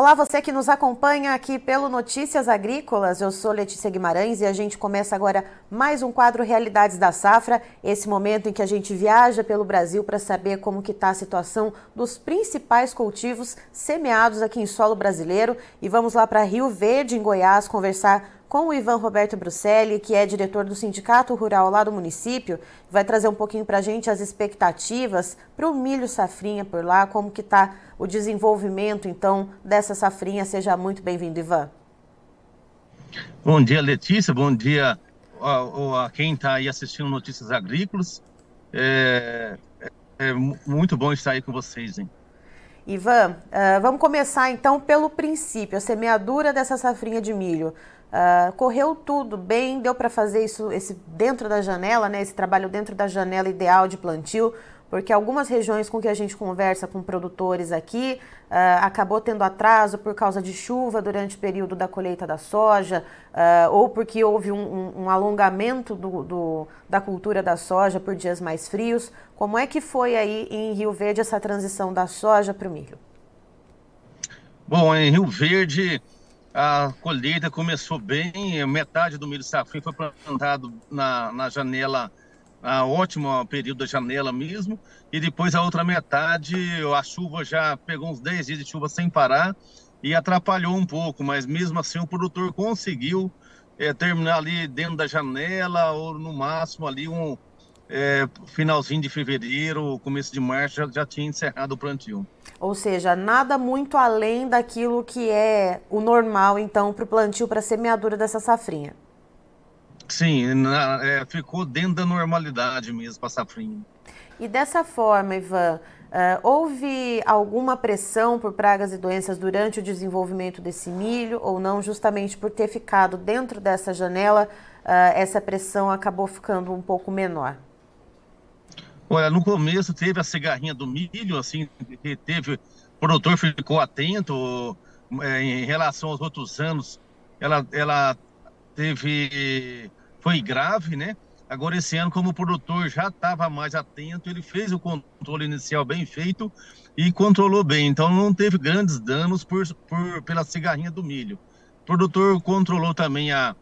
Olá, você que nos acompanha aqui pelo Notícias Agrícolas. Eu sou Letícia Guimarães e a gente começa agora mais um quadro Realidades da Safra, esse momento em que a gente viaja pelo Brasil para saber como que está a situação dos principais cultivos semeados aqui em solo brasileiro. E vamos lá para Rio Verde, em Goiás, conversar com o Ivan Roberto Bruselli, que é diretor do Sindicato Rural lá do município, vai trazer um pouquinho para a gente as expectativas para o milho safrinha por lá, como que está o desenvolvimento, então, dessa safrinha. Seja muito bem-vindo, Ivan. Bom dia, Letícia. Bom dia a, a quem está aí assistindo Notícias Agrícolas. É, é, é, muito bom estar aí com vocês, hein? Ivan, uh, vamos começar então pelo princípio, a semeadura dessa safrinha de milho. Uh, correu tudo bem, deu para fazer isso esse dentro da janela, né? Esse trabalho dentro da janela ideal de plantio, porque algumas regiões com que a gente conversa com produtores aqui uh, acabou tendo atraso por causa de chuva durante o período da colheita da soja, uh, ou porque houve um, um, um alongamento do, do, da cultura da soja por dias mais frios. Como é que foi aí em Rio Verde essa transição da soja para o milho? Bom, em Rio Verde a colheita começou bem, metade do milho safrinho foi plantado na, na janela, a ótimo período da janela mesmo, e depois a outra metade, a chuva já pegou uns 10 dias de chuva sem parar e atrapalhou um pouco, mas mesmo assim o produtor conseguiu é, terminar ali dentro da janela ou no máximo ali um é, finalzinho de fevereiro, começo de março, já, já tinha encerrado o plantio. Ou seja, nada muito além daquilo que é o normal, então, para o plantio, para a semeadura dessa safrinha. Sim, na, é, ficou dentro da normalidade mesmo para a safrinha. E dessa forma, Ivan, uh, houve alguma pressão por pragas e doenças durante o desenvolvimento desse milho ou não, justamente por ter ficado dentro dessa janela, uh, essa pressão acabou ficando um pouco menor? Olha, no começo teve a cigarrinha do milho, assim, teve, o produtor ficou atento é, em relação aos outros anos, ela, ela teve, foi grave, né? Agora, esse ano, como o produtor já estava mais atento, ele fez o controle inicial bem feito e controlou bem. Então, não teve grandes danos por, por, pela cigarrinha do milho. O produtor controlou também a,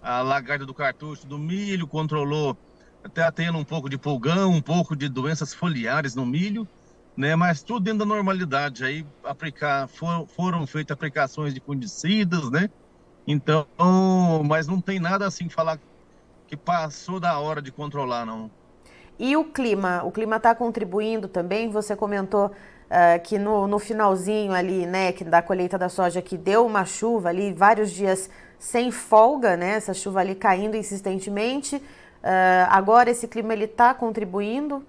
a lagarta do cartucho do milho, controlou até tendo um pouco de pulgão, um pouco de doenças foliares no milho, né? Mas tudo dentro da normalidade. Aí aplicar, for, foram feitas aplicações de fungicidas, né? Então, mas não tem nada assim falar que passou da hora de controlar, não. E o clima? O clima está contribuindo também? Você comentou uh, que no, no finalzinho ali, né, que da colheita da soja, que deu uma chuva ali, vários dias sem folga, né? Essa chuva ali caindo insistentemente. Uh, agora esse clima ele está contribuindo?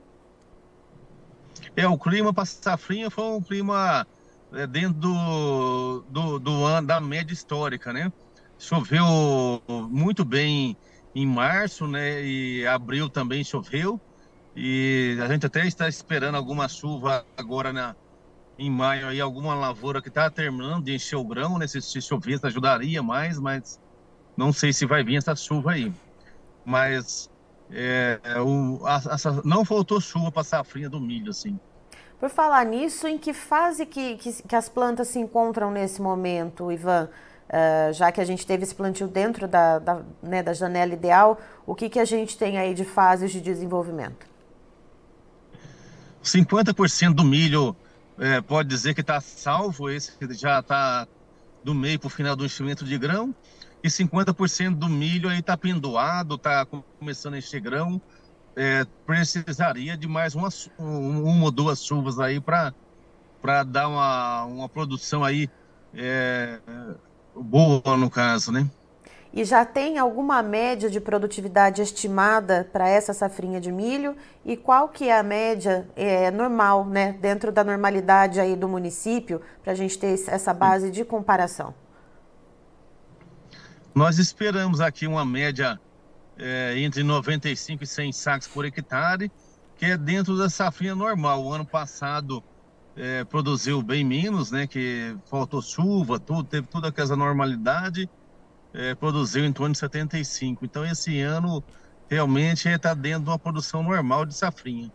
É, o clima para safrinha foi um clima é, dentro do, do, do da média histórica, né? Choveu muito bem em março, né? E abril também choveu. E a gente até está esperando alguma chuva agora na, em maio aí, alguma lavoura que está terminando de encher o grão, né? Se, se chovesse ajudaria mais, mas não sei se vai vir essa chuva aí mas é, o, a, a, não faltou chuva para a safrinha do milho, assim. Por falar nisso, em que fase que, que, que as plantas se encontram nesse momento, Ivan? Uh, já que a gente teve esse plantio dentro da, da, né, da janela ideal, o que, que a gente tem aí de fases de desenvolvimento? 50% do milho é, pode dizer que está salvo, esse já está do meio para o final do enchimento de grão e 50% do milho aí está pendoado, está começando a encher grão. É, precisaria de mais uma, uma ou duas chuvas aí para dar uma, uma produção aí é, boa no caso, né? E já tem alguma média de produtividade estimada para essa safrinha de milho? E qual que é a média é, normal, né, dentro da normalidade aí do município, para a gente ter essa base de comparação? Nós esperamos aqui uma média é, entre 95 e 100 sacos por hectare, que é dentro da safrinha normal. O ano passado é, produziu bem menos, né? Que faltou chuva, tudo, teve toda aquela normalidade, é, produziu em torno de 75. Então esse ano realmente está dentro de uma produção normal de safrinha.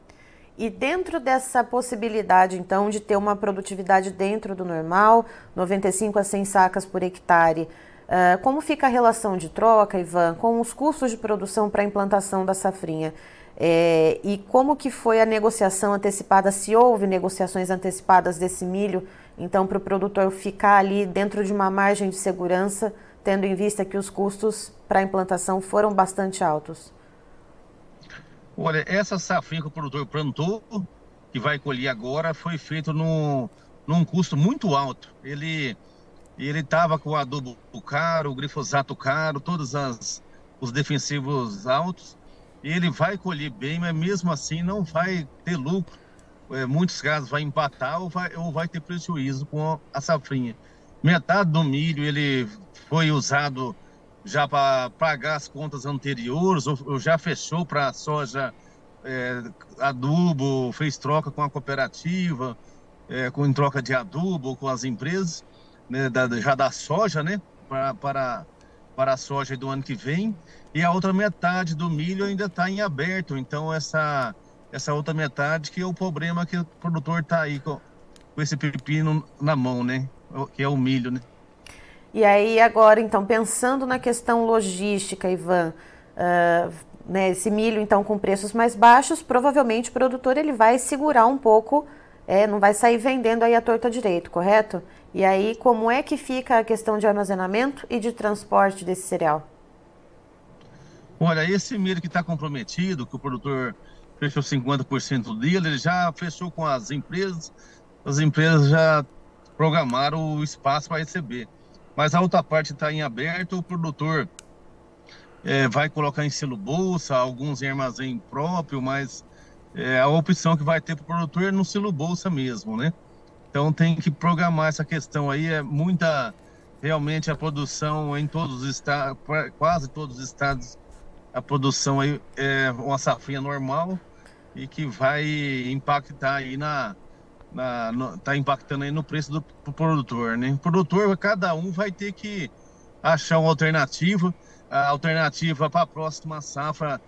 E dentro dessa possibilidade, então, de ter uma produtividade dentro do normal, 95 a 100 sacas por hectare, uh, como fica a relação de troca, Ivan, com os custos de produção para a implantação da safrinha? É, e como que foi a negociação antecipada, se houve negociações antecipadas desse milho, então para o produtor ficar ali dentro de uma margem de segurança, tendo em vista que os custos para a implantação foram bastante altos? Olha, essa safrinha que o produtor plantou, que vai colher agora, foi feito no, num custo muito alto. Ele ele estava com o adubo caro, o glifosato caro, todos as, os defensivos altos. E ele vai colher bem, mas mesmo assim não vai ter lucro. É, muitos casos vai empatar ou vai, ou vai ter prejuízo com a safrinha. Metade do milho ele foi usado já para pagar as contas anteriores, ou, ou já fechou para soja é, adubo, fez troca com a cooperativa, é, com em troca de adubo com as empresas, né, da, já da soja, né, para, para, para a soja do ano que vem, e a outra metade do milho ainda está em aberto, então essa, essa outra metade que é o problema que o produtor está aí com, com esse pepino na mão, né, que é o milho, né. E aí, agora, então, pensando na questão logística, Ivan, uh, né, esse milho, então, com preços mais baixos, provavelmente o produtor ele vai segurar um pouco, é, não vai sair vendendo aí a torta direito, correto? E aí, como é que fica a questão de armazenamento e de transporte desse cereal? Olha, esse milho que está comprometido, que o produtor fechou 50% dele, ele já fechou com as empresas, as empresas já programaram o espaço para receber mas a outra parte está em aberto, o produtor é, vai colocar em selo bolsa, alguns em armazém próprio, mas é, a opção que vai ter para o produtor é no selo bolsa mesmo, né? Então tem que programar essa questão aí, é muita, realmente a produção em todos os estados, quase todos os estados, a produção aí é uma safrinha normal e que vai impactar aí na, está impactando aí no preço do produtor, né? O produtor, cada um vai ter que achar uma alternativa. A alternativa para a próxima safra,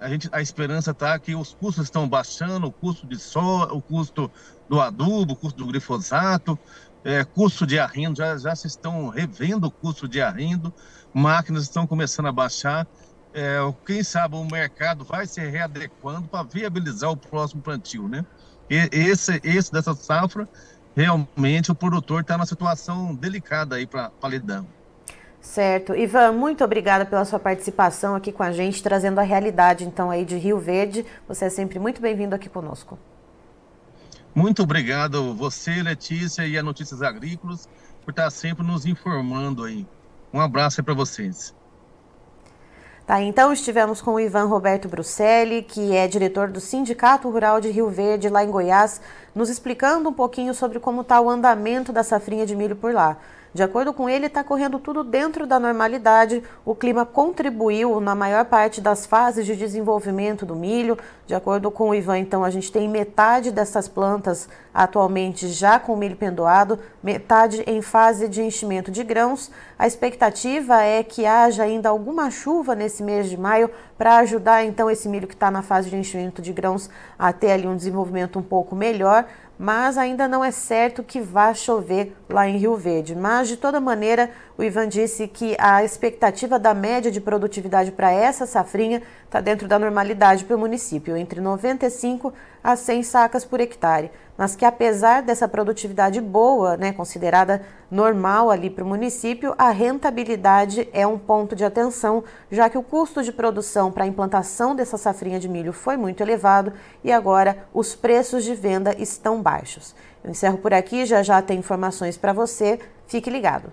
a, gente, a esperança está que os custos estão baixando, o custo de sol, o custo do adubo, o custo do glifosato, é, custo de arrindo, já, já se estão revendo o custo de arrindo, máquinas estão começando a baixar. É, quem sabe o mercado vai se readequando para viabilizar o próximo plantio, né? esse, esse dessa safra, realmente o produtor está numa situação delicada aí para lidar. Certo. Ivan, muito obrigada pela sua participação aqui com a gente, trazendo a realidade então aí de Rio Verde. Você é sempre muito bem-vindo aqui conosco. Muito obrigado você, Letícia, e a Notícias Agrícolas, por estar sempre nos informando aí. Um abraço aí para vocês. Tá, então estivemos com o Ivan Roberto Bruselli, que é diretor do Sindicato Rural de Rio Verde, lá em Goiás, nos explicando um pouquinho sobre como está o andamento da safrinha de milho por lá. De acordo com ele, está correndo tudo dentro da normalidade. O clima contribuiu na maior parte das fases de desenvolvimento do milho. De acordo com o Ivan, então, a gente tem metade dessas plantas atualmente já com milho pendoado, metade em fase de enchimento de grãos. A expectativa é que haja ainda alguma chuva nesse mês de maio para ajudar, então, esse milho que está na fase de enchimento de grãos a ter ali um desenvolvimento um pouco melhor mas ainda não é certo que vá chover lá em Rio Verde. Mas, de toda maneira, o Ivan disse que a expectativa da média de produtividade para essa safrinha está dentro da normalidade para o município, entre 95 a 100 sacas por hectare mas que apesar dessa produtividade boa, né, considerada normal ali para o município, a rentabilidade é um ponto de atenção, já que o custo de produção para a implantação dessa safrinha de milho foi muito elevado e agora os preços de venda estão baixos. Eu encerro por aqui, já já tem informações para você, fique ligado.